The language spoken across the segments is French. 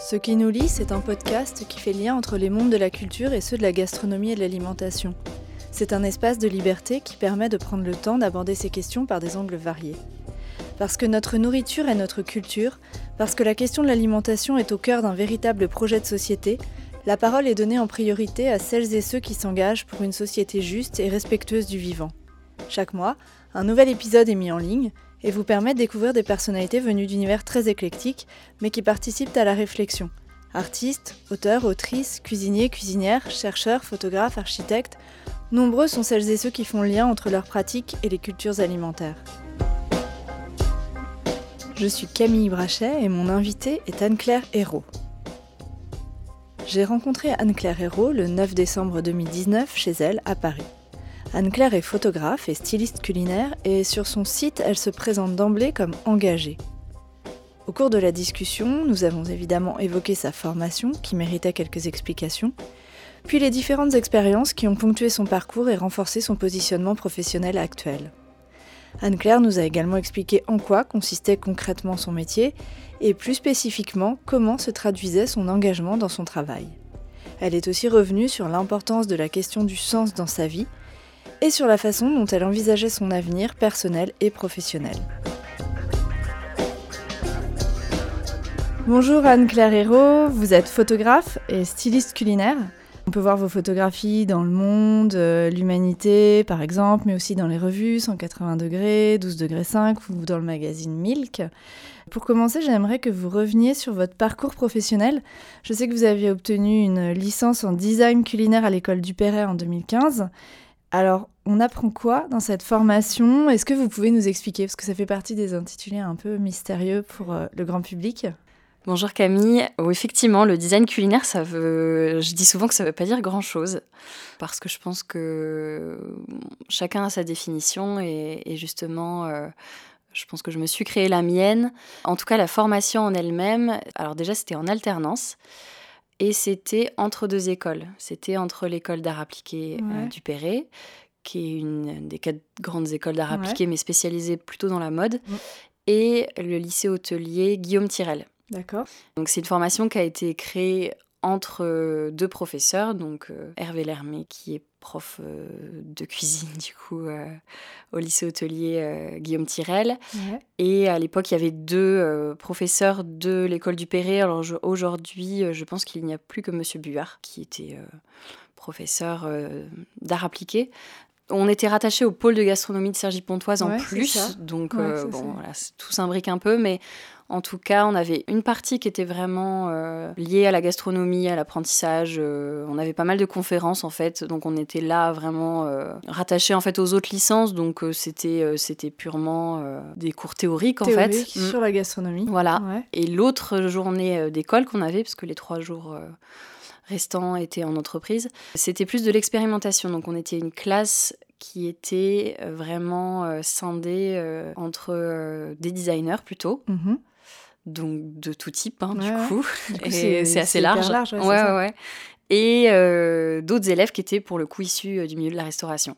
Ce qui nous lie, c'est un podcast qui fait lien entre les mondes de la culture et ceux de la gastronomie et de l'alimentation. C'est un espace de liberté qui permet de prendre le temps d'aborder ces questions par des angles variés. Parce que notre nourriture est notre culture, parce que la question de l'alimentation est au cœur d'un véritable projet de société, la parole est donnée en priorité à celles et ceux qui s'engagent pour une société juste et respectueuse du vivant. Chaque mois, un nouvel épisode est mis en ligne et vous permet de découvrir des personnalités venues d'univers très éclectiques, mais qui participent à la réflexion. Artistes, auteurs, autrices, cuisiniers, cuisinières, chercheurs, photographes, architectes, nombreux sont celles et ceux qui font lien entre leurs pratiques et les cultures alimentaires. Je suis Camille Brachet et mon invitée est Anne-Claire Hérault. J'ai rencontré Anne-Claire Hérault le 9 décembre 2019 chez elle à Paris. Anne-Claire est photographe et styliste culinaire et sur son site, elle se présente d'emblée comme engagée. Au cours de la discussion, nous avons évidemment évoqué sa formation qui méritait quelques explications, puis les différentes expériences qui ont ponctué son parcours et renforcé son positionnement professionnel actuel. Anne-Claire nous a également expliqué en quoi consistait concrètement son métier et plus spécifiquement comment se traduisait son engagement dans son travail. Elle est aussi revenue sur l'importance de la question du sens dans sa vie et sur la façon dont elle envisageait son avenir personnel et professionnel. Bonjour Anne-Claire Hérault, vous êtes photographe et styliste culinaire. On peut voir vos photographies dans Le Monde, euh, L'Humanité par exemple, mais aussi dans les revues 180 degrés, 12 degrés 5 ou dans le magazine Milk. Pour commencer, j'aimerais que vous reveniez sur votre parcours professionnel. Je sais que vous aviez obtenu une licence en design culinaire à l'école du Perret en 2015 alors, on apprend quoi dans cette formation? Est-ce que vous pouvez nous expliquer? Parce que ça fait partie des intitulés un peu mystérieux pour euh, le grand public. Bonjour Camille. effectivement, le design culinaire. Je dis souvent que ça ne veut pas dire grand-chose, parce que je pense que chacun a sa définition et, justement. Euh, je pense que je me suis créé la mienne. En tout cas, la formation en elle-même, alors déjà c'était en alternance. Et c'était entre deux écoles. C'était entre l'école d'art appliqué euh, du Perret, qui est une des quatre grandes écoles d'art appliqué, mais spécialisée plutôt dans la mode, mm. et le lycée hôtelier Guillaume Tirel. D'accord. Donc c'est une formation qui a été créée entre euh, deux professeurs, donc euh, Hervé Lermé qui est prof euh, de cuisine du coup au lycée hôtelier Guillaume Tirel. Et à l'époque, il y avait deux professeurs de l'école du Perret. Alors aujourd'hui, je pense qu'il n'y a plus que Monsieur Buard qui était professeur d'art appliqué. On était rattaché au pôle de gastronomie de Sergi Pontoise en plus, donc bon, voilà, tout s'imbrique un peu, mais en tout cas, on avait une partie qui était vraiment euh, liée à la gastronomie, à l'apprentissage. Euh, on avait pas mal de conférences en fait, donc on était là vraiment euh, rattaché en fait aux autres licences. Donc c'était c'était purement des cours théoriques en fait mm. sur la gastronomie. Voilà. Et l'autre journée d'école qu'on avait, parce que les trois jours restants étaient en entreprise, c'était plus de l'expérimentation. Donc on était une classe qui était vraiment scindée entre des designers plutôt. Mm-hmm donc de tout type, hein, du coup. c'est assez large. ouais, ouais, ouais, Et euh, d'autres élèves qui étaient pour le coup issus euh, du milieu de la restauration.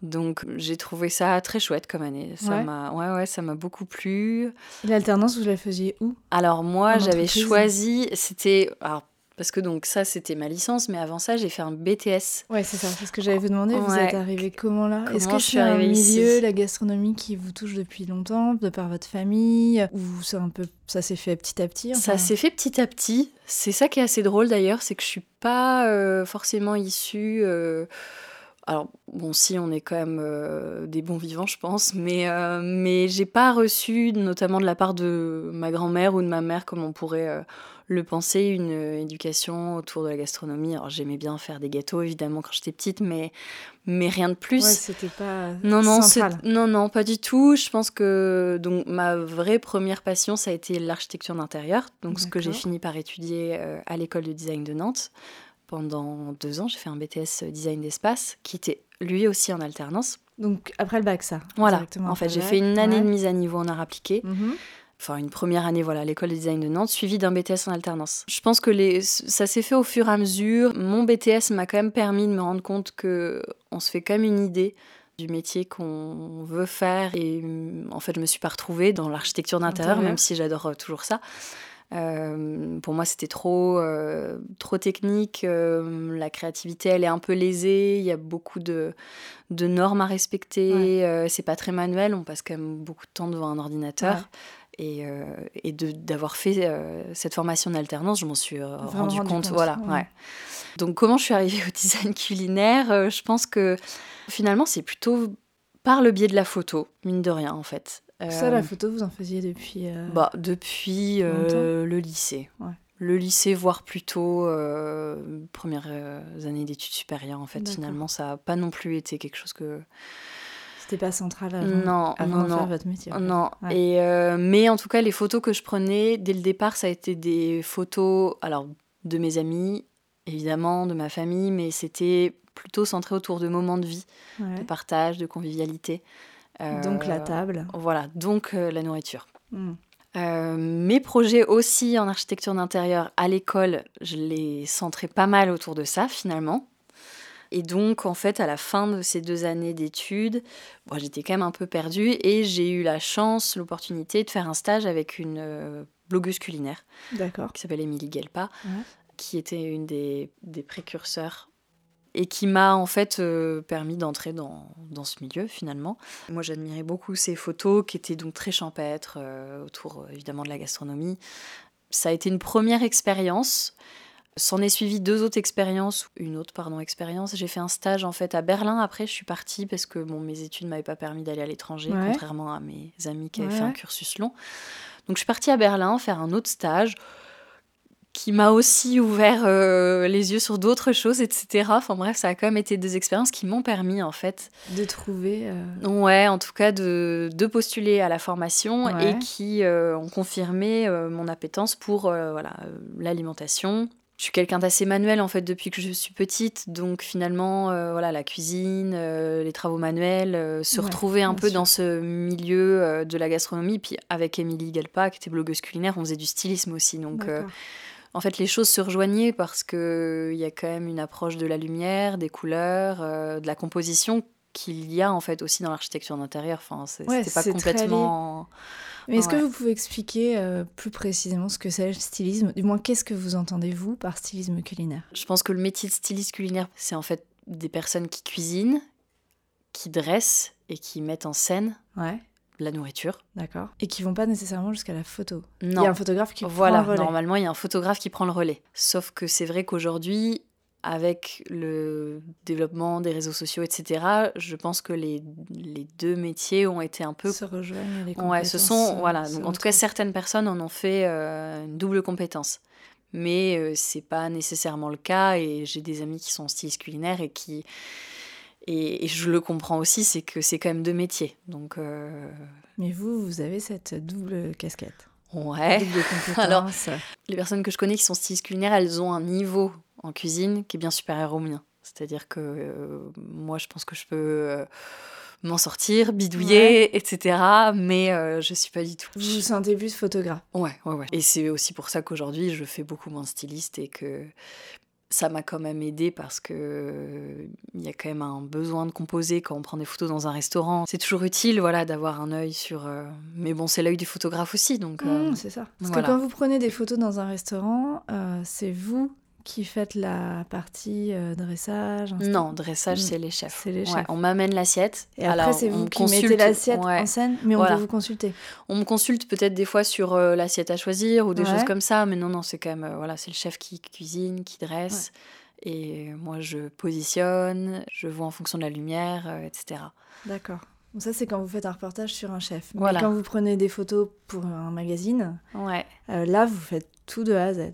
Donc j'ai trouvé ça très chouette comme année. Ça m'a, ouais, ouais, ça m'a beaucoup plu. L'alternance, vous la faisiez où? Alors moi, j'avais choisi, c'était, alors parce que donc ça, c'était ma licence, mais avant ça, j'ai fait un BTS. Ouais, c'est ça, c'est ce que j'allais vous demander. Vous êtes arrivé comment là? Est-ce que c'est un milieu, la gastronomie, qui vous touche depuis longtemps, de par votre famille? Ou c'est un peu, ça s'est fait petit à petit Ça s'est fait petit à petit. C'est ça qui est assez drôle d'ailleurs, c'est que je suis pas euh, forcément issue. Euh, alors, bon, si, on est quand même euh, des bons vivants, je pense, mais, mais j'ai pas reçu, notamment de la part de ma grand-mère ou de ma mère, comme on pourrait le penser, une éducation autour de la gastronomie. Alors j'aimais bien faire des gâteaux évidemment quand j'étais petite, mais mais rien de plus. Ouais, c'était pas non non non non pas du tout. Je pense que donc ma vraie première passion ça a été l'architecture d'intérieur, donc ce que j'ai fini par étudier euh, à l'école de design de Nantes pendant deux ans. J'ai fait un BTS design d'espace qui était lui aussi en alternance. Donc après le bac ça. Voilà. En fait j'ai fait une année de mise à niveau en art appliqué. Mhm enfin une première année voilà l'école de design de Nantes suivie d'un BTS en alternance. Je pense que les, ça s'est fait au fur et à mesure. Mon BTS m'a quand même permis de me rendre compte que on se fait quand même une idée du métier qu'on veut faire et en fait je me suis pas retrouvée dans l'architecture d'intérieur même si j'adore euh, toujours ça. Euh, pour moi, c'était trop, euh, trop technique. Euh, la créativité, elle est un peu lésée. Il y a beaucoup de, de normes à respecter. c'est pas très manuel. On passe quand même beaucoup de temps devant un ordinateur. Et, et d'avoir fait cette formation d'alternance, je m'en suis rendu, compte. Voilà, ouais. Donc, comment je suis arrivée au design culinaire Je pense que finalement, c'est plutôt par le biais de la photo, mine de rien, en fait. Ça, la euh, photo, vous en faisiez depuis euh, bah, Depuis euh, le lycée. Le lycée, voire plutôt premières années d'études supérieures, en fait. Finalement, ça n'a pas non plus été quelque chose que... C'était pas central avant, non, non, de faire votre métier. Non. Et, mais en tout cas, les photos que je prenais, dès le départ, ça a été des photos alors, de mes amis, évidemment, de ma famille, mais c'était plutôt centré autour de moments de vie, de partage, de convivialité. Donc la euh, table. Voilà, donc euh, la nourriture. Hmm. Euh, mes projets aussi en architecture d'intérieur à l'école, je les centrais pas mal autour de ça finalement. Et donc, en fait, à la fin de ces deux années d'études, j'étais quand même un peu perdue et j'ai eu la chance, l'opportunité de faire un stage avec une blogueuse culinaire qui s'appelle Émilie Gelpa, qui était une des, des précurseurs et qui m'a en fait euh, permis d'entrer dans, dans, ce milieu finalement. Moi j'admirais beaucoup ces photos qui étaient donc très champêtres euh, autour euh, évidemment de la gastronomie. Ça a été une première expérience. S'en est suivi deux autres expériences, une autre pardon expérience. J'ai fait un stage en fait à Berlin. Après je suis partie parce que bon mes études m'avaient pas permis d'aller à l'étranger, contrairement à mes amis qui avaient fait un cursus long. Donc je suis partie à Berlin faire un autre stage qui m'a aussi ouvert euh, les yeux sur d'autres choses, etc. Enfin bref, ça a quand même été des expériences qui m'ont permis en fait de trouver. Euh, ouais, en tout cas de, de postuler à la formation et qui euh, ont confirmé mon appétence pour voilà l'alimentation. Je suis quelqu'un d'assez manuel en fait depuis que je suis petite, donc finalement voilà la cuisine, les travaux manuels, se retrouver un peu dans ce milieu de la gastronomie. Puis avec Émilie Galpa qui était blogueuse culinaire, on faisait du stylisme aussi, donc en fait, les choses se rejoignaient parce qu'il y a quand même une approche de la lumière, des couleurs, euh, de la composition qu'il y a en fait aussi dans l'architecture d'intérieur. Enfin, c'est pas complètement. Mais est-ce que vous pouvez expliquer euh, plus précisément ce que c'est le stylisme? Du moins, qu'est-ce que vous entendez vous par stylisme culinaire? Je pense que le métier de styliste culinaire, c'est en fait des personnes qui cuisinent, qui dressent et qui mettent en scène ouais la nourriture. D'accord. Et qui vont pas nécessairement jusqu'à la photo. Non. Il y a un photographe qui prend le relais. normalement, il y a un photographe qui prend le relais. Sauf que c'est vrai qu'aujourd'hui, avec le développement des réseaux sociaux, etc., je pense que les, les deux métiers ont été un peu... Se rejoignent les Ouais, ce sont... Voilà. Donc, en tout cas, certaines personnes en ont fait euh, une double compétence. Mais euh, c'est pas nécessairement le cas. Et j'ai des amis qui sont stylistes culinaires et qui et, je le comprends aussi, c'est que c'est quand même deux métiers. Donc, euh, Mais vous, vous avez cette double casquette. Ouais. Double Alors, les personnes que je connais qui sont stylistes culinaires, elles ont un niveau en cuisine qui est bien supérieur au mien. C'est-à-dire que euh, moi, je pense que je peux euh, m'en sortir, bidouiller, etc. Mais je suis pas du tout. Vous vous sentez plus photographe Ouais, ouais, ouais. Et c'est aussi pour ça qu'aujourd'hui, je fais beaucoup moins styliste et que ça m'a quand même aidé parce que il y a quand même un besoin de composer quand on prend des photos dans un restaurant. C'est toujours utile, voilà, d'avoir un œil sur. Euh, mais bon, c'est l'œil du photographe aussi, donc. Euh, mmh, c'est ça. Parce que quand vous prenez des photos dans un restaurant, euh, c'est vous qui faites la partie euh, dressage Non, dressage, mm. c'est les chefs. C'est les chefs. on m'amène l'assiette. Et après, c'est vous qui mettez l'assiette en scène, mais on peut vous consulter. On me consulte peut-être des fois sur euh, l'assiette à choisir ou des choses comme ça, mais non, non, c'est quand même, euh, voilà, c'est le chef qui cuisine, qui dresse. Et moi, je positionne, je vois en fonction de la lumière, etc. D'accord. Ça, c'est quand vous faites un reportage sur un chef. Mais quand vous prenez des photos pour un magazine, ouais. là, vous faites tout de A à Z.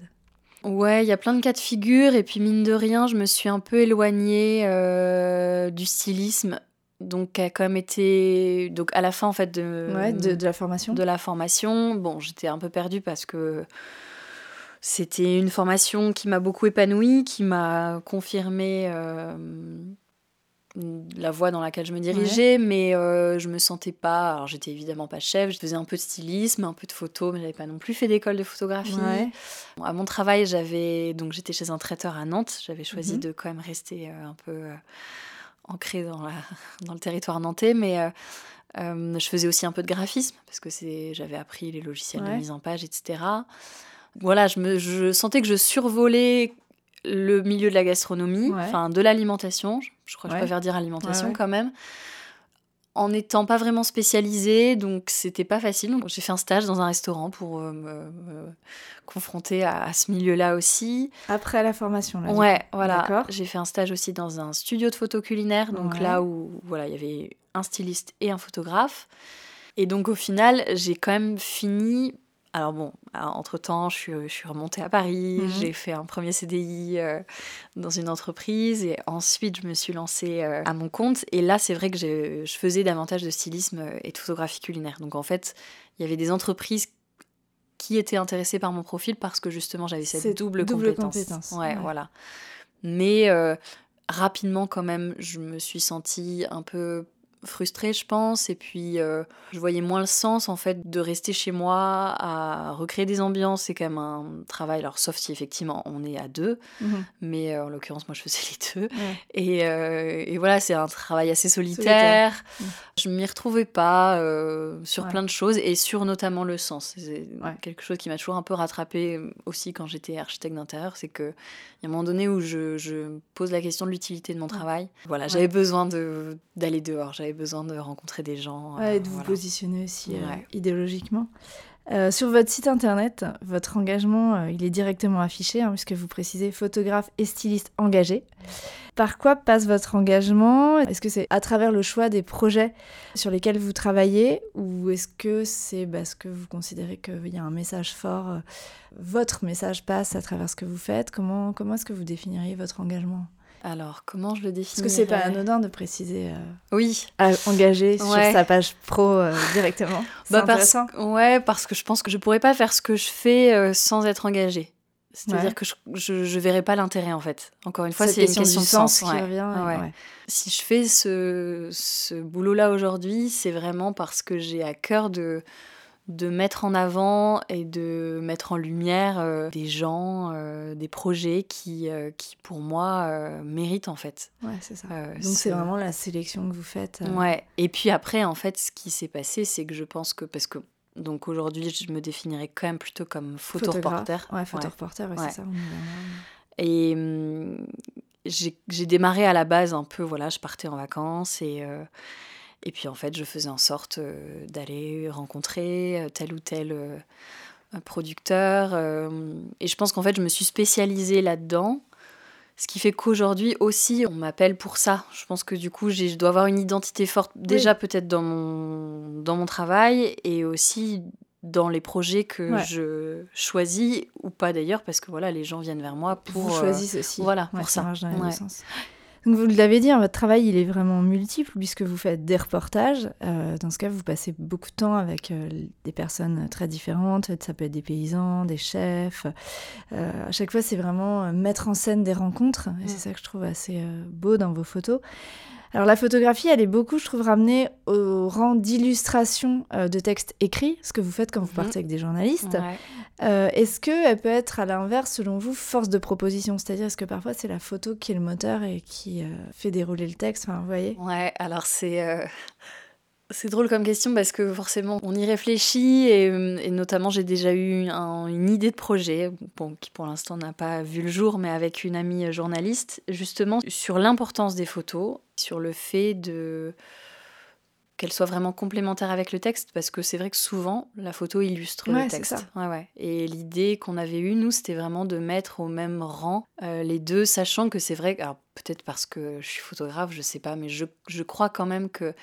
Ouais, il y a plein de cas de figure et puis mine de rien, je me suis un peu éloignée euh, du stylisme. Donc, a quand même été. Donc, à la fin, en fait, de, de, la formation. De la formation. Bon, j'étais un peu perdue parce que c'était une formation qui m'a beaucoup épanouie, qui m'a confirmé euh, la voie dans laquelle je me dirigeais, mais euh, je me sentais pas. Alors, j'étais évidemment pas chef, je faisais un peu de stylisme, un peu de photo, mais j'avais pas non plus fait d'école de photographie. à mon travail, j'avais donc j'étais chez un traiteur à Nantes. J'avais choisi mhm. de quand même rester euh, un peu euh, ancrée dans, la, dans le territoire nantais, mais je faisais aussi un peu de graphisme parce que c'est j'avais appris les logiciels de mise en page, etc. Voilà, je, me, je sentais que je survolais le milieu de la gastronomie, enfin de l'alimentation. Je crois que je préfère dire alimentation quand même en n'étant pas vraiment spécialisée, donc c'était pas facile. Donc j'ai fait un stage dans un restaurant pour euh, me, confronter à, ce milieu-là aussi. Après la formation, là. Ouais, voilà. J'ai fait un stage aussi dans un studio de photo culinaire, donc là où voilà, il y avait un styliste et un photographe. Et donc au final, j'ai quand même fini alors bon, entre-temps, je suis, je suis, remontée à Paris, mhm. j'ai fait un premier CDI euh, dans une entreprise et ensuite je me suis lancée euh, à mon compte. Et là, c'est vrai que je, faisais davantage de stylisme et de photographie culinaire. Donc en fait, il y avait des entreprises qui étaient intéressées par mon profil parce que justement j'avais cette double, double compétence. Ouais, voilà. Mais euh, rapidement quand même, je me suis sentie un peu frustrée, je pense. Et puis, euh, je voyais moins le sens, en fait, de rester chez moi à recréer des ambiances. C'est quand même un travail, alors, sauf si effectivement on est à deux. Mhm. Mais euh, en l'occurrence, moi, je faisais les deux. Et, euh, et, voilà, c'est un travail assez solitaire. Je mhm. Je m'y retrouvais pas sur plein de choses et sur notamment le sens. C'est quelque chose qui m'a toujours un peu rattrapé aussi quand j'étais architecte d'intérieur. C'est qu'il y a un moment donné où je, je pose la question de l'utilité de mon travail. Voilà, j'avais besoin d'aller dehors besoin de rencontrer des gens. et de vous positionner aussi euh, idéologiquement. Euh, sur votre site internet, votre engagement, euh, il est directement affiché, hein, puisque vous précisez photographe et styliste engagé. Par quoi passe votre engagement? Est-ce que c'est à travers le choix des projets sur lesquels vous travaillez ou est-ce que c'est parce que vous considérez qu'il y a un message fort Votre message passe à travers ce que vous faites? Comment, comment est-ce que vous définiriez votre engagement? Alors, comment je le définis Parce que c'est pas anodin de préciser. Euh, oui. engagé sur sa page pro euh, directement. Bah intéressant. ouais, parce que je pense que je pourrais pas faire ce que je fais euh, sans être engagée. C'est-à-dire que je, je, verrais pas l'intérêt en fait. Encore une fois, c'est une question de sens. Qui revient, si je fais ce, ce boulot-là aujourd'hui, c'est vraiment parce que j'ai à cœur de de mettre en avant et de mettre en lumière euh, des gens, euh, des projets qui, euh, qui pour moi, méritent en fait. Ouais, c'est ça. Donc c'est vraiment la sélection que vous faites. Ouais. Et puis après, en fait, ce qui s'est passé, c'est que je pense que, parce que donc aujourd'hui, je me définirais quand même plutôt comme photoreporter. Ouais, photoreporter, ouais, c'est ça. Et hum, j'ai démarré à la base un peu, voilà, je partais en vacances et et puis en fait, je faisais en sorte euh, d'aller rencontrer euh, tel ou tel euh, producteur. et je pense qu'en fait, je me suis spécialisée là-dedans. Ce qui fait qu'aujourd'hui aussi, on m'appelle pour ça. Je pense que du coup, je dois avoir une identité forte, déjà peut-être dans mon, dans mon travail et aussi dans les projets que je choisis ou pas d'ailleurs, parce que voilà, les gens viennent vers moi pour. Vous choisissez aussi. Voilà, pour ça. Donc vous l'avez dit, hein, votre travail il est vraiment multiple puisque vous faites des reportages. Euh, dans ce cas, vous passez beaucoup de temps avec euh, des personnes très différentes. Ça peut être des paysans, des chefs. Euh, à chaque fois, c'est vraiment mettre en scène des rencontres. Et c'est ça que je trouve assez beau dans vos photos. Alors la photographie, elle est beaucoup, je trouve, ramenée au rang d'illustration euh, de textes écrits, ce que vous faites quand vous mhm. partez avec des journalistes. Euh, est-ce qu'elle peut être, à l'inverse, selon vous, force de proposition? C'est-à-dire, est-ce que parfois c'est la photo qui est le moteur et qui euh, fait dérouler le texte? Enfin, vous voyez? Ouais, alors c'est... C'est drôle comme question parce que forcément on y réfléchit et, notamment j'ai déjà eu une idée de projet, bon, qui pour l'instant n'a pas vu le jour, mais avec une amie journaliste, justement sur l'importance des photos, sur le fait de qu'elles soient vraiment complémentaires avec le texte, parce que c'est vrai que souvent la photo illustre le texte. Ouais, ouais. Et l'idée qu'on avait eue, nous, c'était vraiment de mettre au même rang euh, les deux, sachant que c'est vrai, alors peut-être parce que je suis photographe, je sais pas, mais je, je crois quand même que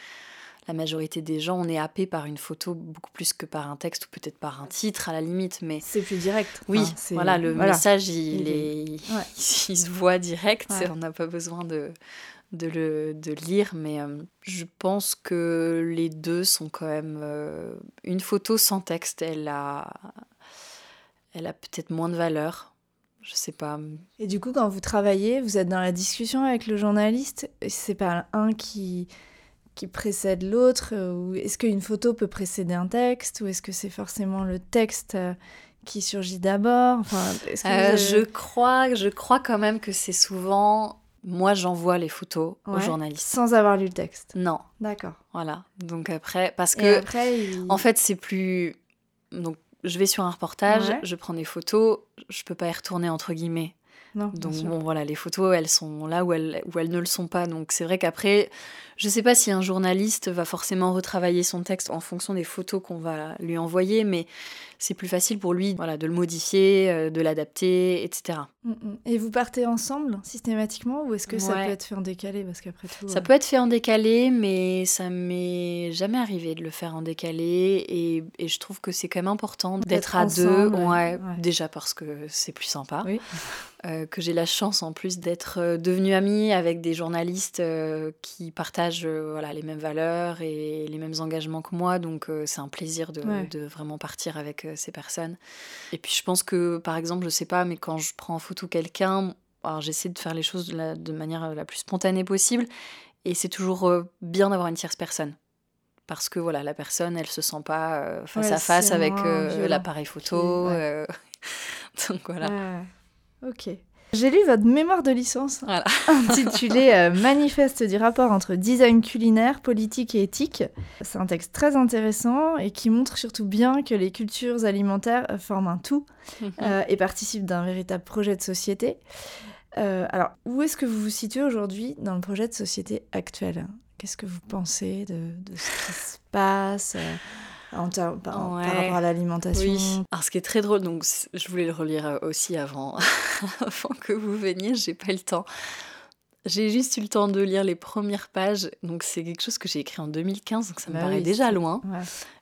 la majorité des gens, on est happé par une photo beaucoup plus que par un texte ou peut-être par un titre à la limite. Mais c'est plus direct. Oui, voilà, le message, il, est, se voit direct. On n'a pas besoin de, de le de lire, mais euh, je pense que les deux sont quand même. Euh, une photo sans texte, elle a, elle a peut-être moins de valeur. Je sais pas. Et du coup, quand vous travaillez, vous êtes dans la discussion avec le journaliste. C'est pas un qui qui précède l'autre euh, Ou est-ce qu'une photo peut précéder un texte Ou est-ce que c'est forcément le texte euh, qui surgit d'abord enfin, euh, Je crois, je crois quand même que c'est souvent moi j'envoie les photos aux journalistes. Sans avoir lu le texte Non. D'accord. Voilà. Donc après, parce que. en fait, c'est plus. Donc je vais sur un reportage, je prends des photos, je peux pas y retourner entre guillemets. Donc bon, voilà, les photos, elles sont là où elles, où elles ne le sont pas. Donc c'est vrai qu'après, je sais pas si un journaliste va forcément retravailler son texte en fonction des photos qu'on va lui envoyer, mais c'est plus facile pour lui voilà, de le modifier, euh, de l'adapter, etc. Mm, mm. Et vous partez ensemble systématiquement ou est-ce que ça peut être fait en décalé? Parce qu'après tout Ça euh, peut être fait en décalé, mais ça m'est jamais arrivé de le faire en décalé et, et je trouve que c'est quand même important d'être à deux. Ouais, Déjà parce que c'est plus sympa. Oui. Euh, que j'ai la chance en plus d'être devenue amie avec des journalistes qui partagent voilà, les mêmes valeurs et les mêmes engagements que moi, donc c'est un plaisir de, de, vraiment partir avec ces personnes. Et puis je pense que, par exemple, je sais pas, mais quand je prends en photo quelqu'un, alors j'essaie de faire les choses de, la, de manière la plus spontanée possible, et c'est toujours euh, bien d'avoir une tierce personne. Parce que voilà, la personne, elle se sent pas euh, face à face avec euh, l'appareil photo. donc voilà. Ok. J'ai lu votre mémoire de licence intitulé euh, Manifeste du rapport entre design culinaire, politique et éthique. C'est un texte très intéressant et qui montre surtout bien que les cultures alimentaires forment un tout mhm. euh, et participent d'un véritable projet de société. Euh, alors, où est-ce que vous vous situez aujourd'hui dans le projet de société actuel Qu'est-ce que vous pensez de, de, ce qui se passe? Par, rapport à l'alimentation. Oui. Alors, ce qui est très drôle, donc je voulais le relire euh, aussi avant, avant que vous veniez, j'ai pas eu le temps. J'ai juste eu le temps de lire les premières pages, donc c'est quelque chose que j'ai écrit en 2015, donc ça me bah paraît déjà loin.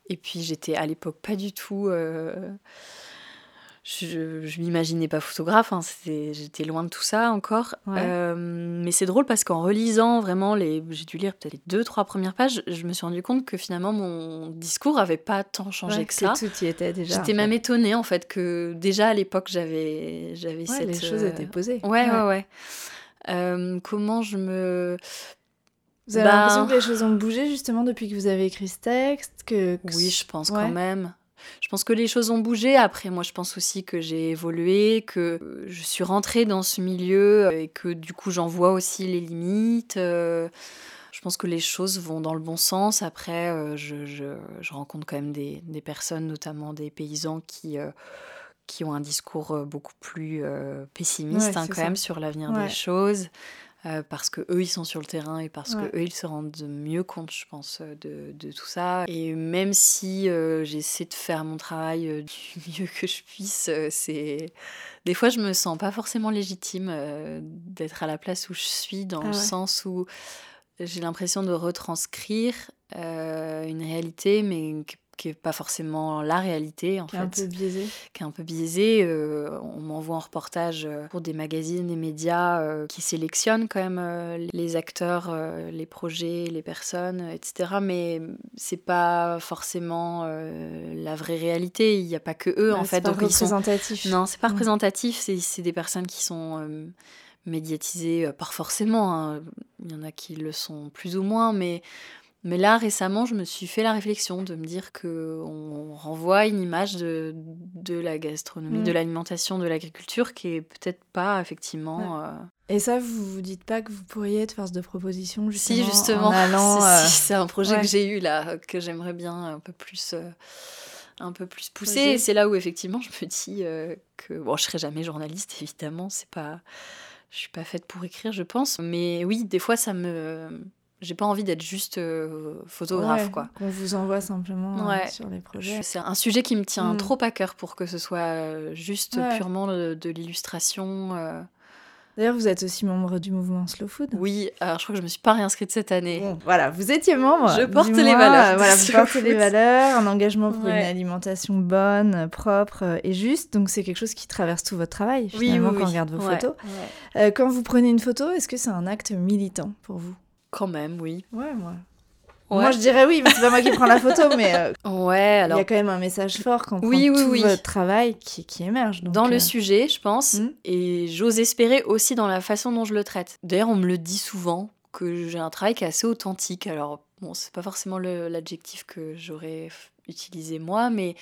Et puis j'étais à l'époque pas du tout. Euh, je, je m'imaginais pas photographe, hein, j'étais loin de tout ça encore. Euh, mais c'est drôle parce qu'en relisant vraiment, les, j'ai dû lire peut-être les deux, trois premières pages, je me suis rendu compte que finalement mon discours avait pas tant changé que, ça. Tout y était déjà. J'étais même étonnée en fait que déjà à l'époque j'avais, j'avais cette. Les choses étaient posées. Ouais, ouais, ouais. Euh, comment je me. Vous avez l'impression que les choses ont bougé justement depuis que vous avez écrit ce texte que... Oui, je pense quand même. Je pense que les choses ont bougé. Après, moi, je pense aussi que j'ai évolué, que euh, je suis rentrée dans ce milieu et que du coup, j'en vois aussi les limites. Euh. Je pense que les choses vont dans le bon sens. Après, euh, je, je, je rencontre quand même des, des, personnes, notamment des paysans, qui, qui ont un discours beaucoup plus pessimiste hein, quand même sur l'avenir des choses. Euh, parce que eux ils sont sur le terrain et parce que eux ils se rendent mieux compte je pense euh, de, de tout ça. Et même si euh, j'essaie de faire mon travail du mieux que je puisse c'est des fois je me sens pas forcément légitime d'être à la place où je suis dans ah le sens où j'ai l'impression de retranscrire une réalité mais qui est pas forcément la réalité en qui fait. Est un peu biaisé. Qui est un peu biaisé. Euh, on m'envoie en reportage euh, pour des magazines, des médias euh, qui sélectionnent quand même les acteurs, les projets, les personnes, etc. Mais c'est pas forcément la vraie réalité. Il n'y a pas que eux en fait. Pas représentatif. Non, c'est pas mm. représentatif. C'est des personnes qui sont médiatisées, pas forcément. Hein. Il y en a qui le sont plus ou moins, mais mais là, récemment, je me suis fait la réflexion de me dire qu'on renvoie une image de, de la gastronomie, de mm. l'alimentation, de l'agriculture qui est peut-être pas effectivement. Euh, Et ça, vous vous dites pas que vous pourriez être force de proposition justement Si, justement. En allant, euh, c'est un projet que j'ai eu là, que j'aimerais bien un peu plus. Euh, un peu plus pousser et c'est là où effectivement je me dis que bon je serai jamais journaliste évidemment c'est pas je suis pas faite pour écrire je pense mais oui des fois ça me j'ai pas envie d'être juste euh, photographe, quoi. Qu'on vous envoie simplement euh, sur les projets. C'est un sujet qui me tient mm. trop à cœur pour que ce soit euh, juste purement de, l'illustration. D'ailleurs, vous êtes aussi membre du mouvement Slow Food. Oui, alors je crois que je me suis pas réinscrite cette année. voilà, vous étiez membre. Je porte les valeurs. voilà, vous portez les valeurs, un engagement pour une alimentation bonne, propre et juste. Donc c'est quelque chose qui traverse tout votre travail finalement oui, quand on regarde vos photos. quand vous prenez une photo, est-ce que c'est un acte militant pour vous? Quand même, oui. Ouais, moi. Moi, je dirais oui, mais c'est pas moi qui prends la photo, mais euh, ouais, alors... il y a quand même un message fort quand oui, oui, tout oui. votre travail qui, qui émerge. dans le euh, sujet, je pense, hmm. et j'ose espérer aussi dans la façon dont je le traite. D'ailleurs, on me le dit souvent que j'ai un travail qui est assez authentique. Alors, bon, c'est pas forcément l'adjectif que j'aurais utilisé moi, mais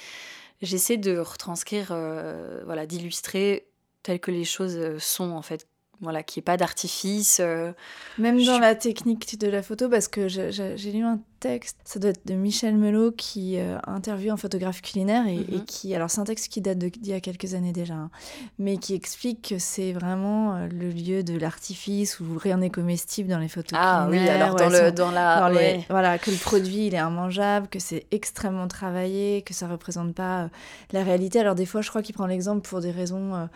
j'essaie de retranscrire, euh, voilà, d'illustrer telles que les choses sont en fait voilà, qu'il n'y ait pas d'artifice. Euh, Même dans la technique de la photo, parce que j'ai lu un texte, ça doit être de Michel Melot qui euh, interviewe un photographe culinaire et, mhm. qui, alors c'est un texte qui date d'il y a quelques années déjà, hein, mais qui explique que c'est vraiment euh, le lieu de l'artifice où rien n'est comestible dans les photos ah, culinaires. Ah oui, alors dans, le, dans la... voilà, que le produit il est immangeable, que c'est extrêmement travaillé, que ça représente pas la réalité. Alors des fois, je crois qu'il prend l'exemple pour des raisons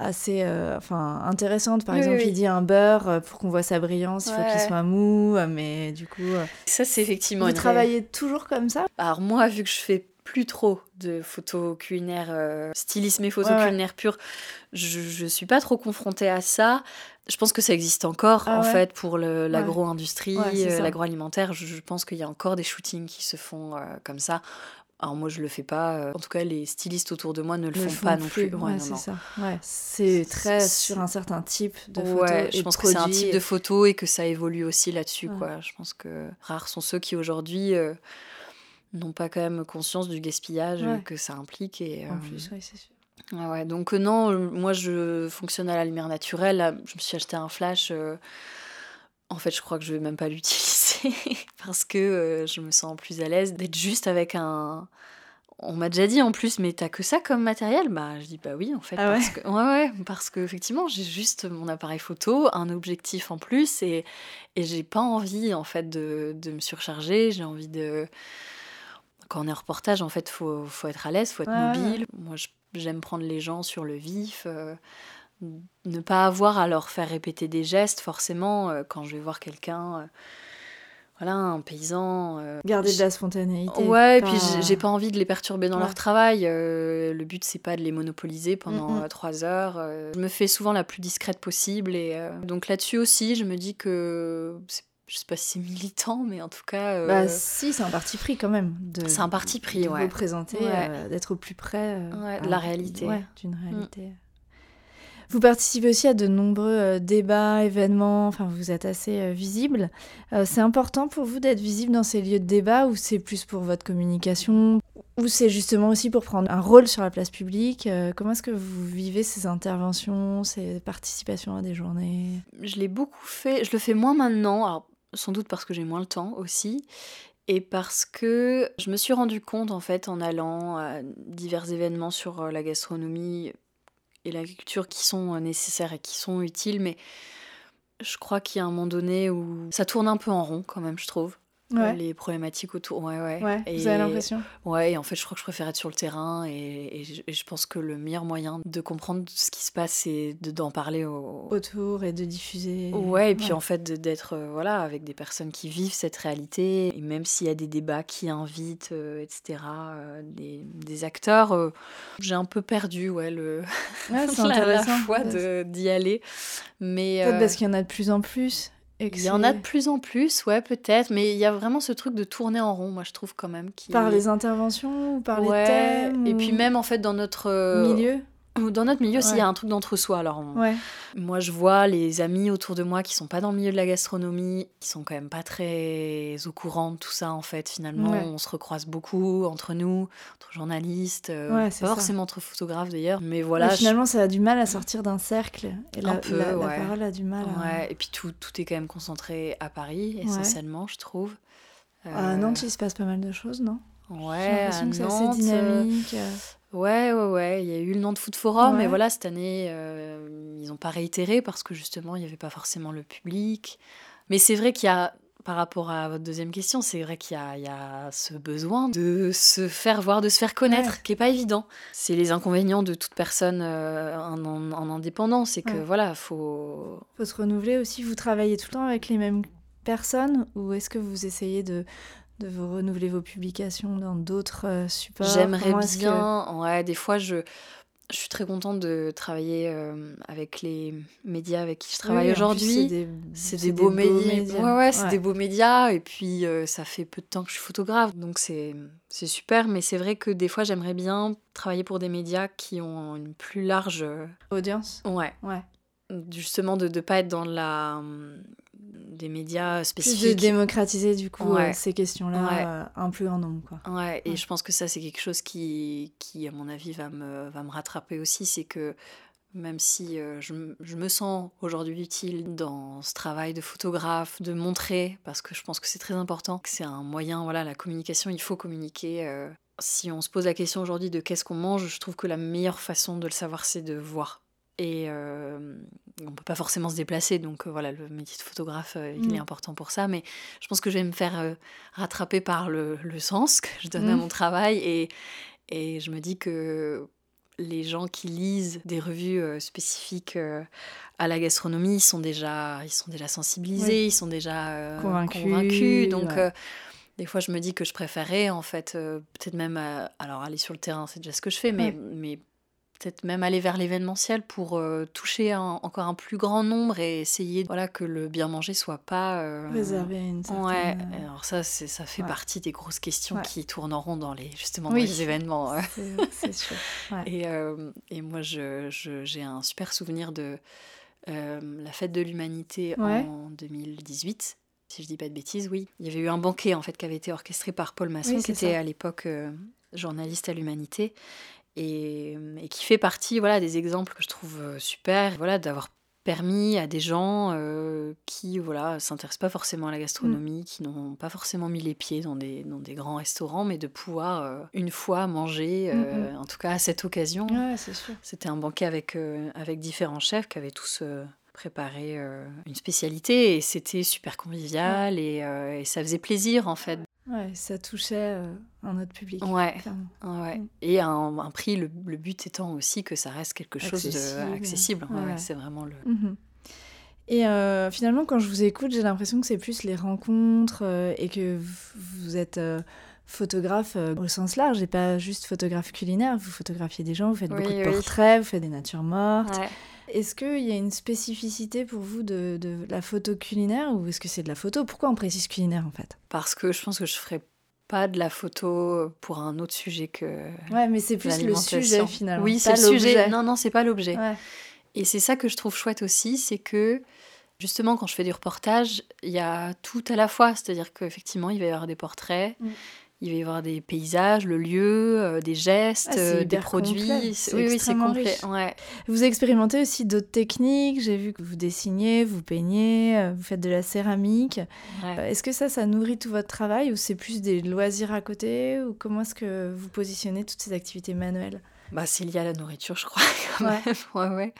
assez euh, enfin intéressante. Par exemple il dit un beurre euh, pour qu'on voit sa brillance il faut qu'il soit mou euh, mais du coup ça c'est effectivement vous travaillez toujours comme ça. Alors moi vu que je fais plus trop de photos culinaires stylisme et photos culinaires pures je, je suis pas trop confrontée à ça. Je pense que ça existe encore ah en fait pour l'agro-industrie, l'agroalimentaire. Je, je, pense qu'il y a encore des shootings qui se font comme ça. Alors moi je le fais pas. Euh, en tout cas les stylistes autour de moi ne le, font, pas non plus. Ouais, c'est ça. C'est très sur un certain type de photo. Ouais, je pense que c'est un type de photo et que ça évolue aussi là-dessus. quoi. Je pense que rares sont ceux qui aujourd'hui euh, n'ont pas quand même conscience du gaspillage que ça implique. Et, en plus, oui, c'est sûr. Ouais, donc euh, non, moi je fonctionne à la lumière naturelle. je me suis acheté un flash. En fait, je crois que je vais même pas l'utiliser parce que euh, je me sens plus à l'aise d'être juste avec un. On m'a déjà dit en plus, mais t'as que ça comme matériel? Bah, je dis bah oui, en fait. Ah parce que, ouais, ouais, parce que effectivement, j'ai juste mon appareil photo, un objectif en plus, et, et j'ai pas envie en fait de, de me surcharger. J'ai envie de. Quand on est reportage, en fait, faut, faut être à l'aise, faut être mobile. Moi, j'aime prendre les gens sur le vif. Euh, ne pas avoir à leur faire répéter des gestes forcément euh, quand je vais voir quelqu'un euh, voilà un paysan euh, garder de la spontanéité ouais et puis j'ai pas envie de les perturber dans leur travail le but c'est pas de les monopoliser pendant trois heures je me fais souvent la plus discrète possible et donc là-dessus aussi je me dis que je sais pas si c'est militant, mais en tout cas. Bah, si, c'est un parti pris quand même. C'est un parti pris, de ouais. présenter, d'être au plus près de la réalité. d'une réalité. Vous participez aussi à de nombreux euh, débats, événements, enfin vous êtes assez euh, visible. Euh, c'est important pour vous d'être visible dans ces lieux de débat ou c'est plus pour votre communication ou c'est justement aussi pour prendre un rôle sur la place publique Comment est-ce que vous vivez ces interventions, ces participations à des journées? Je l'ai beaucoup fait, je le fais moins maintenant, sans doute parce que j'ai moins le temps aussi et parce que je me suis rendu compte en fait en allant à divers événements sur la gastronomie et l'agriculture qui sont euh, nécessaires et qui sont utiles, mais je crois qu'il y a un moment donné où ça tourne un peu en rond quand même, je trouve les problématiques autour. Ouais, ouais. ouais et, vous avez l'impression Ouais, et en fait, je crois que je préfère être sur le terrain et, et, je, pense que le meilleur moyen de comprendre ce qui se passe, c'est d'en parler autour et de diffuser. Ouais, et puis en fait, d'être euh, voilà, avec des personnes qui vivent cette réalité. Et même s'il y a des débats qui invitent, euh, etc., euh, des, des, acteurs, j'ai un peu perdu ouais, le... Ouais, la, la foi d'y aller. Peut-être parce qu'il y en a de plus en plus. Il y en a de plus en plus, ouais, peut-être, mais il y a vraiment ce truc de tourner en rond, moi je trouve quand même. Qui... Par les interventions ou par les thèmes Et puis même en fait dans notre. Euh, Milieu dans notre milieu, s'il y a un truc d'entre-soi. Alors, moi, je vois les amis autour de moi qui sont pas dans le milieu de la gastronomie, qui sont quand même pas très au courant de tout ça, en fait. Finalement, on se recroise beaucoup entre nous, entre journalistes, euh, forcément entre photographes d'ailleurs. Mais voilà. finalement, ça a du mal à sortir d'un cercle. Et la, un peu, la, parole a du mal à... Et puis tout, tout est quand même concentré à Paris, essentiellement, je trouve. À Nantes, il se passe pas mal de choses, non? Ouais, J'ai l'impression que c'est assez dynamique. Ouais, ouais, ouais. Il y a eu le Nantes Foot Forum, mais voilà, cette année, euh, ils n'ont pas réitéré parce que justement, il n'y avait pas forcément le public. Mais c'est vrai qu'il y a, par rapport à votre deuxième question, c'est vrai qu'il y, y a, ce besoin de se faire voir, de se faire connaître, qui n'est pas évident. C'est les inconvénients de toute personne euh, en, en, indépendance, c'est que voilà, faut... faut se renouveler aussi. Vous travaillez tout le temps avec les mêmes personnes ou est-ce que vous essayez de de vous renouveler vos publications dans d'autres euh, supports? J'aimerais bien. Ouais, des fois, je, je suis très contente de travailler euh, avec les médias avec qui je travaille aujourd'hui. C'est des, beaux, médias. Ouais, ouais, c'est des beaux médias. Et puis, euh, ça fait peu de temps que je suis photographe. Donc, c'est super. Mais c'est vrai que des fois, j'aimerais bien travailler pour des médias qui ont une plus large audience? Ouais. Ouais. Justement, de ne pas être dans la des médias spécifiques. Plus de démocratiser du coup euh, ces questions-là euh, un plus grand nombre. Quoi. Ouais, et je pense que ça c'est quelque chose qui, qui, à mon avis, va me, va me rattraper aussi, c'est que même si je, je, me sens aujourd'hui utile dans ce travail de photographe, de montrer, parce que je pense que c'est très important, que c'est un moyen, voilà, la communication, il faut communiquer. si on se pose la question aujourd'hui de qu'est-ce qu'on mange, je trouve que la meilleure façon de le savoir, c'est de voir. Et euh, on peut pas forcément se déplacer, donc euh, voilà, le métier de photographe, euh, il est mm. important pour ça. Mais je pense que je vais me faire rattraper par le, le, sens que je donne à mm. mon travail. Et, et je me dis que les gens qui lisent des revues spécifiques à la gastronomie, ils sont déjà, ils sont déjà sensibilisés, ils sont déjà convaincus. donc, des fois, je me dis que je préférais, en fait, peut-être même, alors aller sur le terrain, c'est déjà ce que je fais, mais, mais peut-être même aller vers l'événementiel pour euh, toucher encore un plus grand nombre et essayer voilà que le bien manger soit pas euh, réservé à une certaine... ouais euh, alors ça c'est ça fait partie des grosses questions qui tourneront dans les justement dans les événements c'est sûr et, et moi je j'ai un super souvenir de la fête de l'humanité en 2018 si je dis pas de bêtises, oui. Il y avait eu un banquet en fait qui avait été orchestré par Paul Masson, qui était à l'époque journaliste à l'Humanité, et, qui fait partie voilà, des exemples que je trouve euh, super, voilà, d'avoir permis à des gens euh, qui voilà s'intéressent pas forcément à la gastronomie, mm. qui n'ont pas forcément mis les pieds dans des, dans des grands restaurants, mais de pouvoir euh, une fois manger, en tout cas à cette occasion. C'était un banquet avec, avec différents chefs qui avaient tous préparé une spécialité et c'était super convivial et, et, ça faisait plaisir en fait Ouais, ça touchait euh, un autre public. Ouais. ouais. Mm. Et un, un prix, le, le, but étant aussi que ça reste quelque chose d'accessible. Ouais. c'est vraiment le. Mhm. Et euh, finalement, quand je vous écoute, j'ai l'impression que c'est plus les rencontres euh, et que vous, êtes photographe au sens large et pas juste photographe culinaire. Vous photographiez des gens, vous faites beaucoup de portraits, vous faites des natures mortes. Est-ce qu'il y a une spécificité pour vous de, de la photo culinaire ou est-ce que c'est de la photo? Pourquoi on précise culinaire en fait? Parce que je pense que je ferais pas de la photo pour un autre sujet que. Ouais, mais c'est plus le sujet finalement. Oui, c'est le sujet. Non, non, c'est pas l'objet. Et c'est ça que je trouve chouette aussi, c'est que justement, quand je fais du reportage, il y a tout à la fois. C'est-à-dire qu'effectivement, il va y avoir des portraits, mm. Il va y avoir des paysages, le lieu, euh, des gestes, ah, euh, des produits. Oui, oui, c'est complet. Ouais. Vous expérimentez aussi d'autres techniques. J'ai vu que vous dessinez, vous peignez, euh, vous faites de la céramique. Est-ce que ça, ça nourrit tout votre travail ou c'est plus des loisirs à côté Ou comment est-ce que vous positionnez toutes ces activités manuelles? Bah, c'est lié à la nourriture, je crois. ouais. ouais,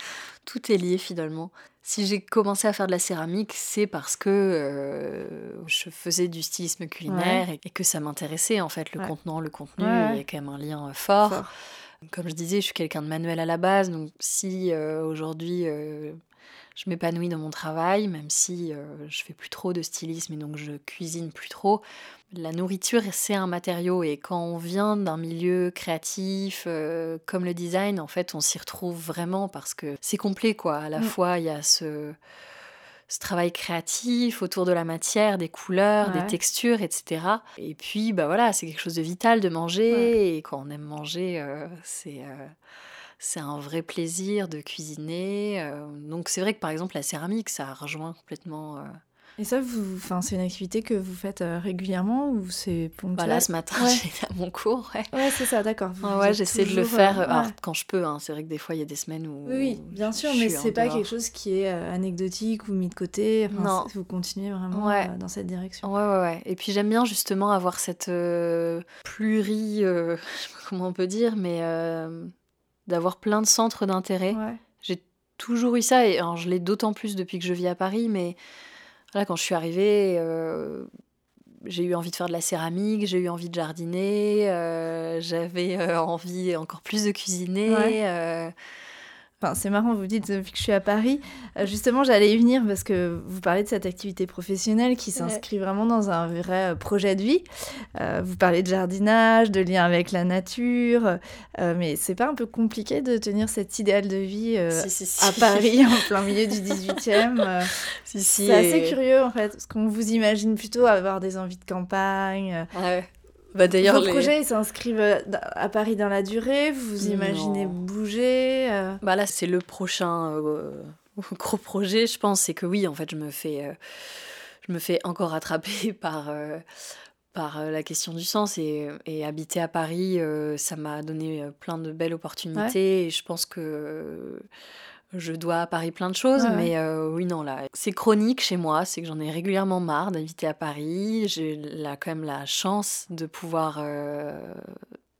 Tout est lié finalement. Si j'ai commencé à faire de la céramique, c'est parce que euh, je faisais du stylisme culinaire et, que ça m'intéressait en fait, le contenant, le contenu, il y a quand même un lien euh, fort. Comme je disais, je suis quelqu'un de manuel à la base, donc si euh, aujourd'hui je m'épanouis dans mon travail, même si je fais plus trop de stylisme et donc je cuisine plus trop, la nourriture, c'est un matériau et quand on vient d'un milieu créatif euh, comme le design, en fait, on s'y retrouve vraiment parce que c'est complet, quoi. À la mm. fois, il y a ce, ce, travail créatif autour de la matière, des couleurs, des textures, etc. Et puis, bah voilà, c'est quelque chose de vital de manger et quand on aime manger, euh, c'est euh, c'est un vrai plaisir de cuisiner. donc c'est vrai que par exemple la céramique, ça rejoint complètement et ça, vous, c'est une activité que vous faites euh, régulièrement ou c'est ponctuel? Bah Là, ce matin, j'ai à mon cours. Ouais, ouais c'est ça, d'accord. ouais, j'essaie de le faire euh, quand je peux. Hein. C'est vrai que des fois, il y a des semaines où. Oui, bien sûr, mais c'est pas quelque chose qui est euh, anecdotique ou mis de côté. non. Vous continuez vraiment dans cette direction. Ouais, ouais, ouais. Et puis, j'aime bien justement avoir cette pluri. je sais pas comment on peut dire, mais d'avoir plein de centres d'intérêt. J'ai toujours eu ça, et alors, je l'ai d'autant plus depuis que je vis à Paris, mais Là, quand je suis arrivée, euh, j'ai eu envie de faire de la céramique, j'ai eu envie de jardiner, euh, j'avais euh, envie encore plus de cuisiner c'est marrant, vous dites depuis que je suis à Paris. Euh, justement, j'allais y venir parce que vous parlez de cette activité professionnelle qui s'inscrit vraiment dans un vrai euh, projet de vie. Euh, vous parlez de jardinage, de lien avec la nature, mais c'est pas un peu compliqué de tenir cet idéal de vie à Paris, en plein milieu du 18e C'est assez curieux en fait, parce qu'on vous imagine plutôt avoir des envies de campagne. Ouais. Bah d'ailleurs, Vos projets s'inscrivent euh, à Paris dans la durée. Vous imaginez bouger euh Bah là, c'est le prochain euh, gros projet, je pense. C'est que oui, en fait, je me fais, je me fais encore attraper par par la question du sens et, habiter à Paris, ça m'a donné plein de belles opportunités et je pense que je dois à Paris plein de choses, mais oui, non, là, c'est chronique chez moi, c'est que j'en ai régulièrement marre d'habiter à Paris. J'ai là, quand même la chance de pouvoir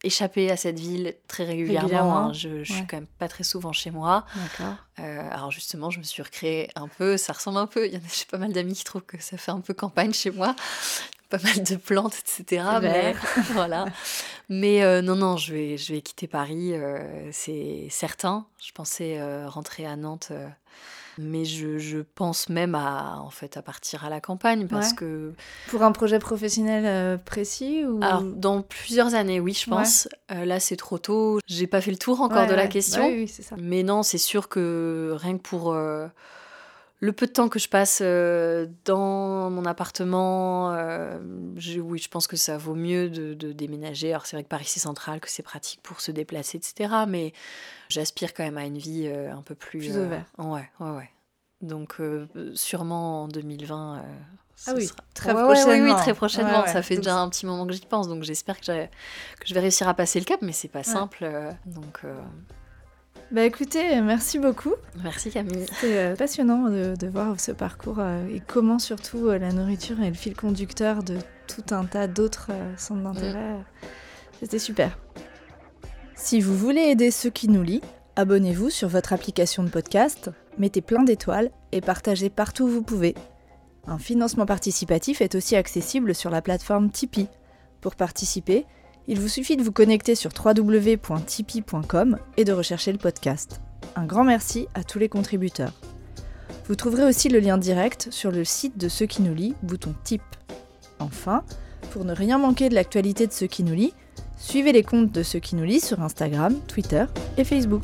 échapper à cette ville très régulièrement. Hein. Je, ne suis quand même pas très souvent chez moi. Euh, alors justement, je me suis recréé un peu, ça ressemble un peu, j'ai pas mal d'amis qui trouvent que ça fait un peu campagne chez moi. Pas mal de plantes, etc. Mais, voilà. Mais euh, non, non, je vais, je vais quitter Paris, euh, c'est certain. Je pensais rentrer à Nantes mais je, je, pense même à en fait à partir à la campagne parce que pour un projet professionnel euh, précis ou? Alors dans plusieurs années oui je pense euh, là c'est trop tôt j'ai pas fait le tour encore de la question oui, ça. mais non c'est sûr que rien que pour euh, le peu de temps que je passe dans mon appartement, je, oui, je pense que ça vaut mieux de, de déménager. Alors c'est vrai que Paris c'est central, que c'est pratique pour se déplacer, etc. Mais j'aspire quand même à une vie un peu plus... Plus ouverte. ouais, ouais, ouais. Donc sûrement en 2020. ah oui, très prochainement. Oui, oui, très prochainement. ça fait déjà un petit moment que j'y pense, donc j'espère que, que, je vais réussir à passer le cap, mais c'est pas simple. donc. Bah écoutez, merci beaucoup. Merci Camille. C'était passionnant de, de, voir ce parcours et comment surtout la nourriture est le fil conducteur de tout un tas d'autres centres d'intérêt. Mm. C'était super. Si vous voulez aider ceux qui nous lisent, abonnez-vous sur votre application de podcast mettez plein d'étoiles et partagez partout où vous pouvez. Un financement participatif est aussi accessible sur la plateforme Tipeee. Pour participer, il vous suffit de vous connecter sur www.tipeee.com et de rechercher le podcast. Un grand merci à tous les contributeurs. Vous trouverez aussi le lien direct sur le site de Ceux qui nous lit, bouton Tip. Enfin, pour ne rien manquer de l'actualité de Ceux qui nous lit, suivez les comptes de Ceux qui nous lit sur Instagram, Twitter et Facebook.